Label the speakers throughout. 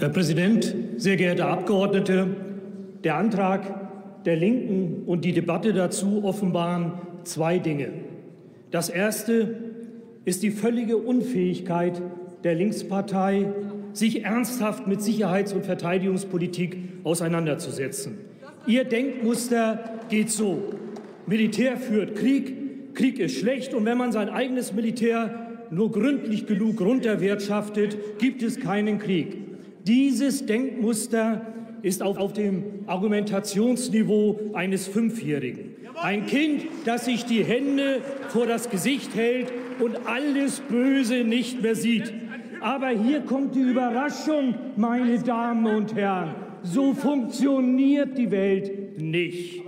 Speaker 1: Herr Präsident, sehr geehrte Abgeordnete! Der Antrag der Linken und die Debatte dazu offenbaren zwei Dinge. Das erste ist die völlige Unfähigkeit der Linkspartei, sich ernsthaft mit Sicherheits- und Verteidigungspolitik auseinanderzusetzen. Ihr Denkmuster geht so. Militär führt Krieg, Krieg ist schlecht und wenn man sein eigenes Militär nur gründlich genug runterwirtschaftet, gibt es keinen Krieg. Dieses Denkmuster ist auf, auf dem Argumentationsniveau eines Fünfjährigen. Ein Kind, das sich die Hände vor das Gesicht hält und alles Böse nicht mehr sieht. Aber hier kommt die Überraschung, meine Damen und Herren. So funktioniert die Welt nicht.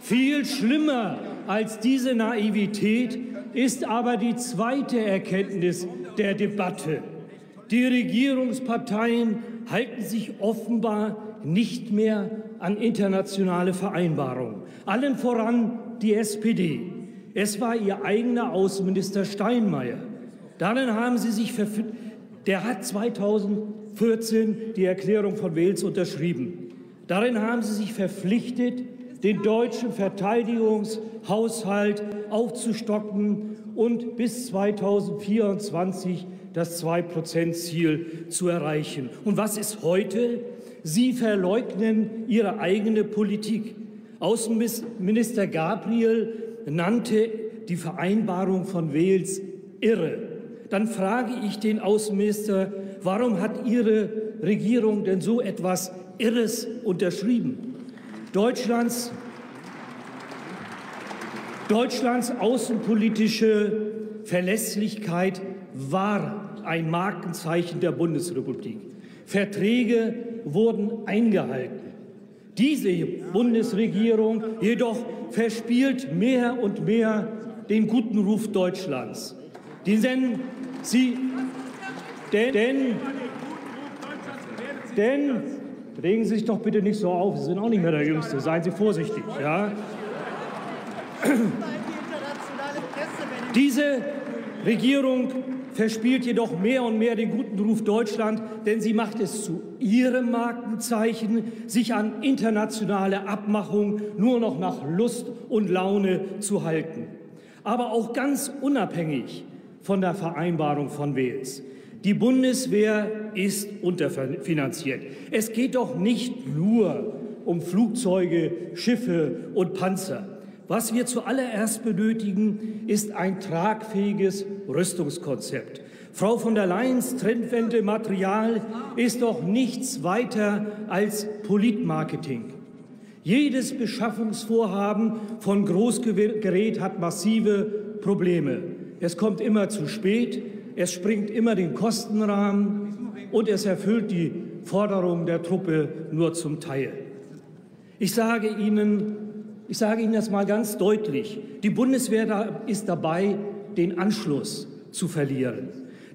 Speaker 1: Viel schlimmer als diese Naivität ist aber die zweite Erkenntnis der Debatte. Die Regierungsparteien halten sich offenbar nicht mehr an internationale Vereinbarungen. Allen voran die SPD. Es war ihr eigener Außenminister Steinmeier. Darin haben sie sich der hat 2014 die Erklärung von Wales unterschrieben. Darin haben sie sich verpflichtet, den deutschen Verteidigungshaushalt aufzustocken und bis 2024 das 2-Prozent-Ziel zu erreichen. Und was ist heute? Sie verleugnen Ihre eigene Politik. Außenminister Gabriel nannte die Vereinbarung von Wales irre. Dann frage ich den Außenminister, warum hat Ihre Regierung denn so etwas Irres unterschrieben? Deutschlands, Deutschlands außenpolitische Verlässlichkeit war ein Markenzeichen der Bundesrepublik. Verträge wurden eingehalten. Diese Bundesregierung jedoch verspielt mehr und mehr den guten Ruf Deutschlands. Denn sie, denn, denn, denn, regen Sie sich doch bitte nicht so auf, Sie sind auch nicht mehr der Jüngste, seien Sie vorsichtig, ja? Diese Regierung verspielt jedoch mehr und mehr den guten Ruf Deutschland, denn sie macht es zu ihrem Markenzeichen, sich an internationale Abmachungen nur noch nach Lust und Laune zu halten. Aber auch ganz unabhängig von der Vereinbarung von Wales. Die Bundeswehr ist unterfinanziert. Es geht doch nicht nur um Flugzeuge, Schiffe und Panzer. Was wir zuallererst benötigen, ist ein tragfähiges Rüstungskonzept. Frau von der Leyens Trendwende Material ist doch nichts weiter als Politmarketing. Jedes Beschaffungsvorhaben von Großgerät hat massive Probleme. Es kommt immer zu spät, es springt immer den Kostenrahmen und es erfüllt die Forderungen der Truppe nur zum Teil. Ich sage Ihnen, ich sage Ihnen das mal ganz deutlich. Die Bundeswehr ist dabei, den Anschluss zu verlieren.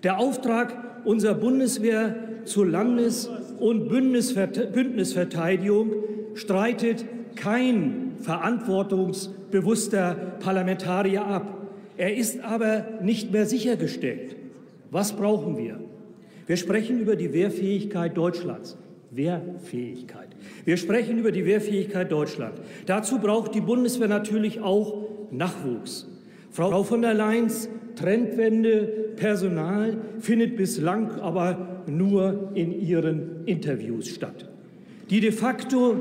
Speaker 1: Der Auftrag unserer Bundeswehr zur Landes- und Bündnisverteidigung streitet kein verantwortungsbewusster Parlamentarier ab. Er ist aber nicht mehr sichergestellt. Was brauchen wir? Wir sprechen über die Wehrfähigkeit Deutschlands. Wehrfähigkeit. Wir sprechen über die Wehrfähigkeit Deutschlands. Dazu braucht die Bundeswehr natürlich auch Nachwuchs. Frau von der Leyen's Trendwende Personal findet bislang aber nur in ihren Interviews statt. Die de facto,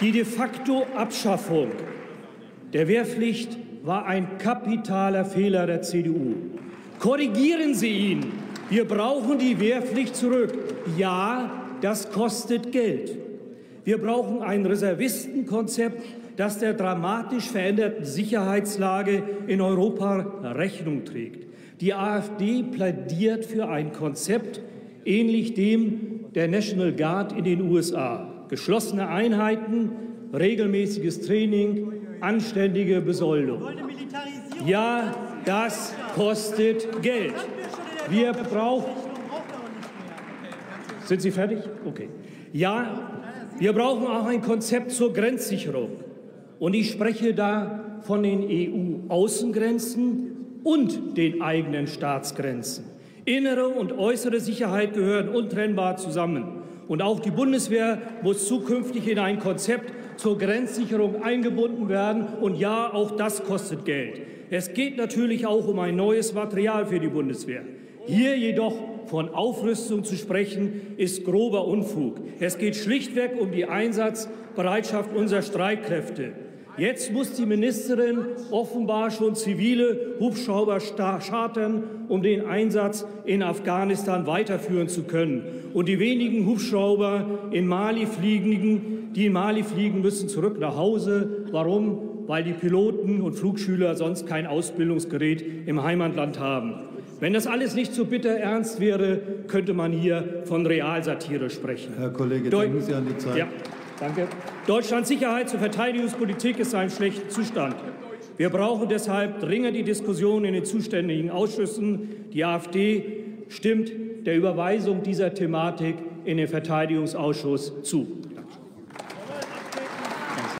Speaker 1: die de facto Abschaffung der Wehrpflicht war ein kapitaler Fehler der CDU. Korrigieren Sie ihn. Wir brauchen die Wehrpflicht zurück. Ja, das kostet Geld. Wir brauchen ein Reservistenkonzept, das der dramatisch veränderten Sicherheitslage in Europa Rechnung trägt. Die AfD plädiert für ein Konzept ähnlich dem der National Guard in den USA. Geschlossene Einheiten, regelmäßiges Training, anständige Besoldung. Ja, das kostet Geld. Wir brauchen. Sind Sie fertig? Okay. Ja, wir brauchen auch ein Konzept zur Grenzsicherung. Und ich spreche da von den EU-Außengrenzen und den eigenen Staatsgrenzen. Innere und äußere Sicherheit gehören untrennbar zusammen. Und auch die Bundeswehr muss zukünftig in ein Konzept zur Grenzsicherung eingebunden werden. Und ja, auch das kostet Geld. Es geht natürlich auch um ein neues Material für die Bundeswehr. Hier jedoch von Aufrüstung zu sprechen, ist grober Unfug. Es geht schlichtweg um die Einsatzbereitschaft unserer Streitkräfte. Jetzt muss die Ministerin offenbar schon zivile Hubschrauber chartern, um den Einsatz in Afghanistan weiterführen zu können. Und die wenigen Hubschrauber in Mali fliegen, die in Mali fliegen, müssen zurück nach Hause. Warum? Weil die Piloten und Flugschüler sonst kein Ausbildungsgerät im Heimatland haben. Wenn das alles nicht so bitter ernst wäre, könnte man hier von Realsatire sprechen.
Speaker 2: Herr Kollege, denken Sie an die Zeit.
Speaker 1: Ja. Danke. Deutschlands Sicherheits- und Verteidigungspolitik ist in einem schlechten Zustand. Wir brauchen deshalb dringend die Diskussion in den zuständigen Ausschüssen. Die AfD stimmt der Überweisung dieser Thematik in den Verteidigungsausschuss zu.